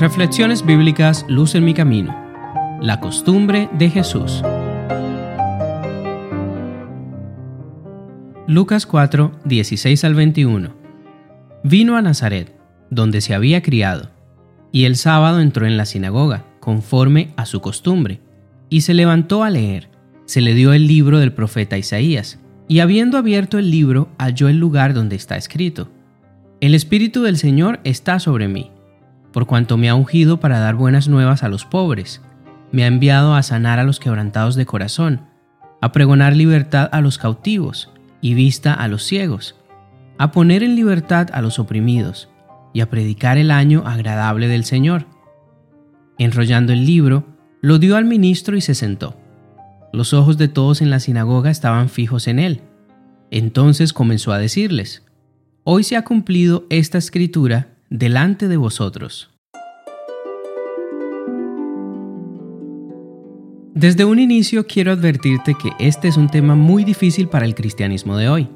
Reflexiones bíblicas Luz en mi camino. La costumbre de Jesús. Lucas 4, 16 al 21. Vino a Nazaret, donde se había criado, y el sábado entró en la sinagoga, conforme a su costumbre, y se levantó a leer. Se le dio el libro del profeta Isaías, y habiendo abierto el libro, halló el lugar donde está escrito. El Espíritu del Señor está sobre mí por cuanto me ha ungido para dar buenas nuevas a los pobres, me ha enviado a sanar a los quebrantados de corazón, a pregonar libertad a los cautivos y vista a los ciegos, a poner en libertad a los oprimidos y a predicar el año agradable del Señor. Enrollando el libro, lo dio al ministro y se sentó. Los ojos de todos en la sinagoga estaban fijos en él. Entonces comenzó a decirles, Hoy se ha cumplido esta escritura delante de vosotros. Desde un inicio quiero advertirte que este es un tema muy difícil para el cristianismo de hoy,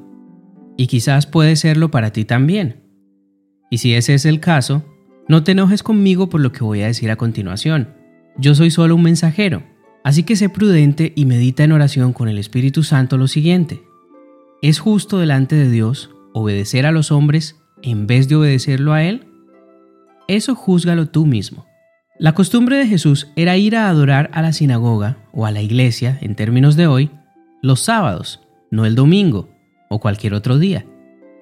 y quizás puede serlo para ti también. Y si ese es el caso, no te enojes conmigo por lo que voy a decir a continuación. Yo soy solo un mensajero, así que sé prudente y medita en oración con el Espíritu Santo lo siguiente. ¿Es justo delante de Dios obedecer a los hombres en vez de obedecerlo a Él? Eso júzgalo tú mismo. La costumbre de Jesús era ir a adorar a la sinagoga o a la iglesia, en términos de hoy, los sábados, no el domingo o cualquier otro día,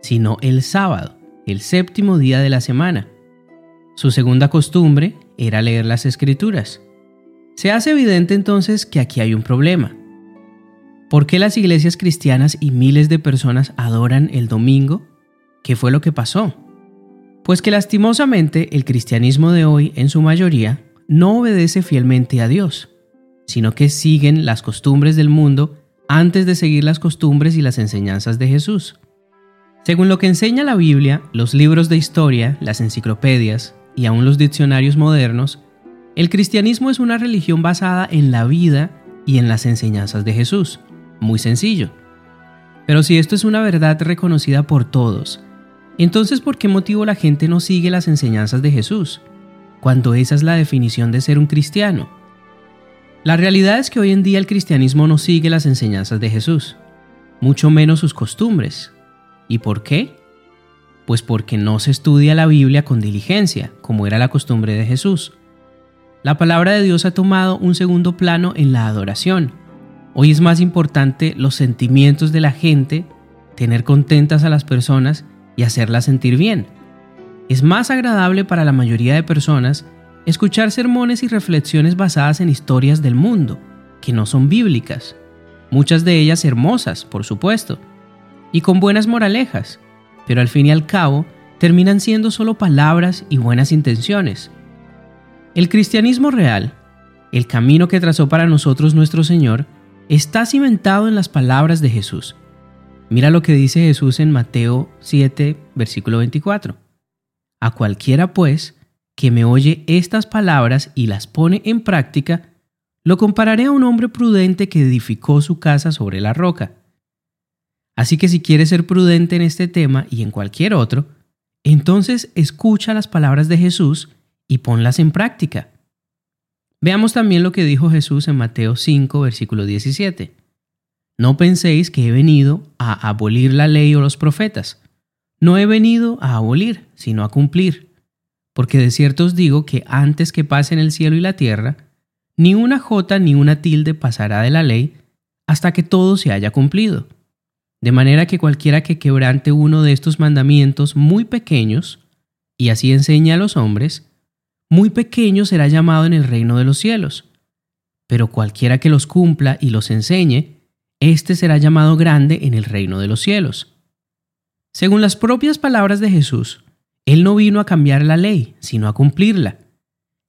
sino el sábado, el séptimo día de la semana. Su segunda costumbre era leer las escrituras. Se hace evidente entonces que aquí hay un problema. ¿Por qué las iglesias cristianas y miles de personas adoran el domingo ¿Qué fue lo que pasó? Pues que lastimosamente el cristianismo de hoy, en su mayoría, no obedece fielmente a Dios, sino que siguen las costumbres del mundo antes de seguir las costumbres y las enseñanzas de Jesús. Según lo que enseña la Biblia, los libros de historia, las enciclopedias y aún los diccionarios modernos, el cristianismo es una religión basada en la vida y en las enseñanzas de Jesús. Muy sencillo. Pero si esto es una verdad reconocida por todos, entonces, ¿por qué motivo la gente no sigue las enseñanzas de Jesús? Cuando esa es la definición de ser un cristiano. La realidad es que hoy en día el cristianismo no sigue las enseñanzas de Jesús, mucho menos sus costumbres. ¿Y por qué? Pues porque no se estudia la Biblia con diligencia, como era la costumbre de Jesús. La palabra de Dios ha tomado un segundo plano en la adoración. Hoy es más importante los sentimientos de la gente, tener contentas a las personas y hacerla sentir bien. Es más agradable para la mayoría de personas escuchar sermones y reflexiones basadas en historias del mundo, que no son bíblicas, muchas de ellas hermosas, por supuesto, y con buenas moralejas, pero al fin y al cabo terminan siendo solo palabras y buenas intenciones. El cristianismo real, el camino que trazó para nosotros nuestro Señor, está cimentado en las palabras de Jesús, Mira lo que dice Jesús en Mateo 7, versículo 24. A cualquiera, pues, que me oye estas palabras y las pone en práctica, lo compararé a un hombre prudente que edificó su casa sobre la roca. Así que si quieres ser prudente en este tema y en cualquier otro, entonces escucha las palabras de Jesús y ponlas en práctica. Veamos también lo que dijo Jesús en Mateo 5, versículo 17. No penséis que he venido a abolir la ley o los profetas. No he venido a abolir, sino a cumplir. Porque de cierto os digo que antes que pasen el cielo y la tierra, ni una jota ni una tilde pasará de la ley hasta que todo se haya cumplido. De manera que cualquiera que quebrante uno de estos mandamientos muy pequeños, y así enseña a los hombres, muy pequeño será llamado en el reino de los cielos. Pero cualquiera que los cumpla y los enseñe, éste será llamado grande en el reino de los cielos. Según las propias palabras de Jesús, Él no vino a cambiar la ley, sino a cumplirla.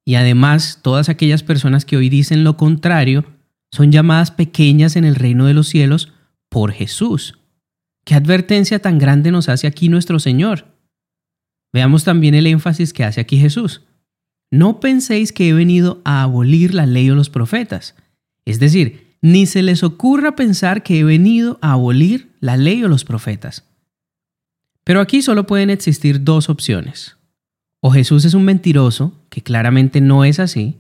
Y además, todas aquellas personas que hoy dicen lo contrario son llamadas pequeñas en el reino de los cielos por Jesús. ¿Qué advertencia tan grande nos hace aquí nuestro Señor? Veamos también el énfasis que hace aquí Jesús. No penséis que he venido a abolir la ley o los profetas. Es decir, ni se les ocurra pensar que he venido a abolir la ley o los profetas. Pero aquí solo pueden existir dos opciones. O Jesús es un mentiroso, que claramente no es así.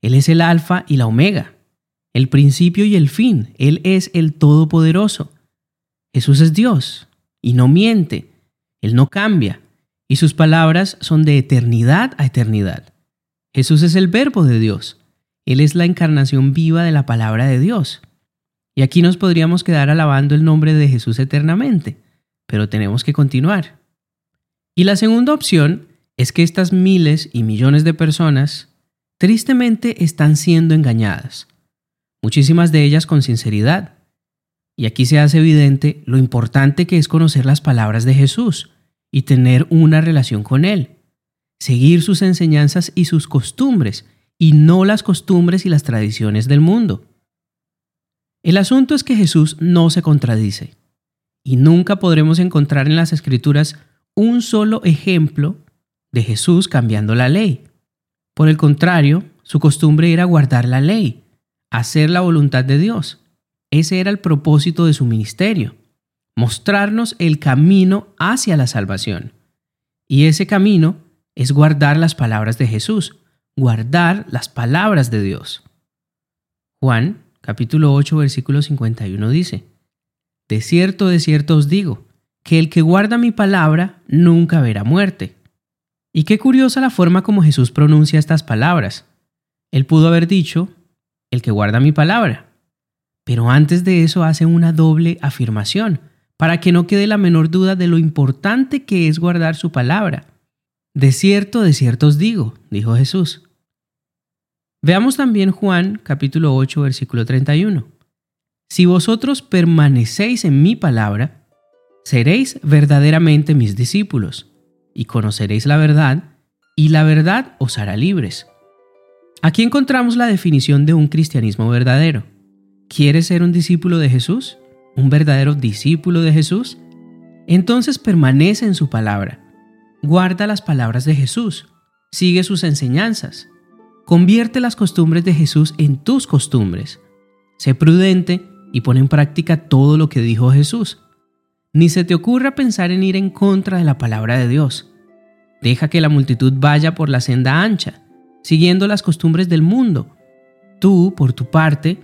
Él es el alfa y la omega, el principio y el fin. Él es el todopoderoso. Jesús es Dios y no miente. Él no cambia y sus palabras son de eternidad a eternidad. Jesús es el verbo de Dios. Él es la encarnación viva de la palabra de Dios. Y aquí nos podríamos quedar alabando el nombre de Jesús eternamente, pero tenemos que continuar. Y la segunda opción es que estas miles y millones de personas tristemente están siendo engañadas, muchísimas de ellas con sinceridad. Y aquí se hace evidente lo importante que es conocer las palabras de Jesús y tener una relación con Él, seguir sus enseñanzas y sus costumbres, y no las costumbres y las tradiciones del mundo. El asunto es que Jesús no se contradice, y nunca podremos encontrar en las escrituras un solo ejemplo de Jesús cambiando la ley. Por el contrario, su costumbre era guardar la ley, hacer la voluntad de Dios. Ese era el propósito de su ministerio, mostrarnos el camino hacia la salvación. Y ese camino es guardar las palabras de Jesús, guardar las palabras de Dios. Juan capítulo 8 versículo 51 dice, De cierto, de cierto os digo, que el que guarda mi palabra nunca verá muerte. Y qué curiosa la forma como Jesús pronuncia estas palabras. Él pudo haber dicho, el que guarda mi palabra. Pero antes de eso hace una doble afirmación, para que no quede la menor duda de lo importante que es guardar su palabra. De cierto, de cierto os digo, dijo Jesús. Veamos también Juan capítulo 8 versículo 31. Si vosotros permanecéis en mi palabra, seréis verdaderamente mis discípulos y conoceréis la verdad, y la verdad os hará libres. Aquí encontramos la definición de un cristianismo verdadero. ¿Quieres ser un discípulo de Jesús? ¿Un verdadero discípulo de Jesús? Entonces permanece en su palabra. Guarda las palabras de Jesús. Sigue sus enseñanzas. Convierte las costumbres de Jesús en tus costumbres. Sé prudente y pon en práctica todo lo que dijo Jesús. Ni se te ocurra pensar en ir en contra de la palabra de Dios. Deja que la multitud vaya por la senda ancha, siguiendo las costumbres del mundo. Tú, por tu parte,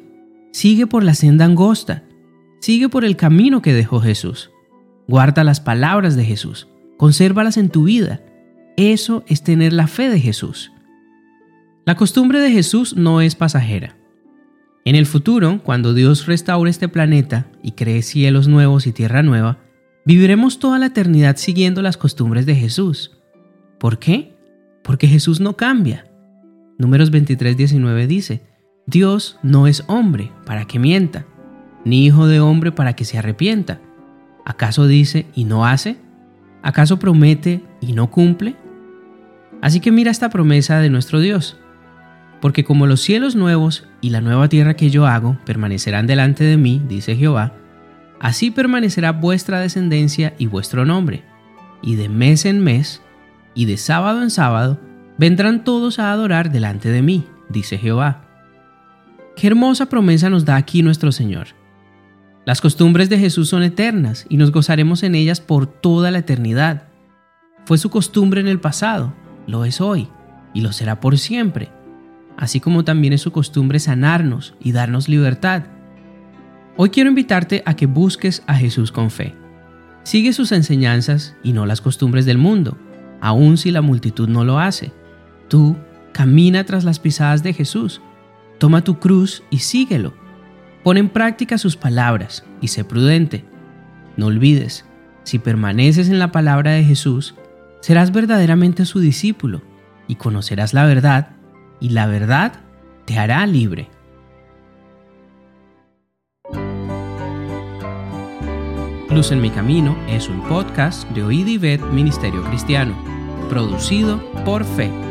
sigue por la senda angosta, sigue por el camino que dejó Jesús. Guarda las palabras de Jesús, consérvalas en tu vida. Eso es tener la fe de Jesús. La costumbre de Jesús no es pasajera. En el futuro, cuando Dios restaure este planeta y cree cielos nuevos y tierra nueva, viviremos toda la eternidad siguiendo las costumbres de Jesús. ¿Por qué? Porque Jesús no cambia. Números 23:19 dice, Dios no es hombre para que mienta, ni hijo de hombre para que se arrepienta. ¿Acaso dice y no hace? ¿Acaso promete y no cumple? Así que mira esta promesa de nuestro Dios. Porque como los cielos nuevos y la nueva tierra que yo hago permanecerán delante de mí, dice Jehová, así permanecerá vuestra descendencia y vuestro nombre. Y de mes en mes, y de sábado en sábado, vendrán todos a adorar delante de mí, dice Jehová. Qué hermosa promesa nos da aquí nuestro Señor. Las costumbres de Jesús son eternas y nos gozaremos en ellas por toda la eternidad. Fue su costumbre en el pasado, lo es hoy y lo será por siempre así como también es su costumbre sanarnos y darnos libertad. Hoy quiero invitarte a que busques a Jesús con fe. Sigue sus enseñanzas y no las costumbres del mundo, aun si la multitud no lo hace. Tú camina tras las pisadas de Jesús, toma tu cruz y síguelo. Pon en práctica sus palabras y sé prudente. No olvides, si permaneces en la palabra de Jesús, serás verdaderamente su discípulo y conocerás la verdad y la verdad te hará libre. Luz en mi camino es un podcast de Oíd y Ministerio Cristiano, producido por Fe.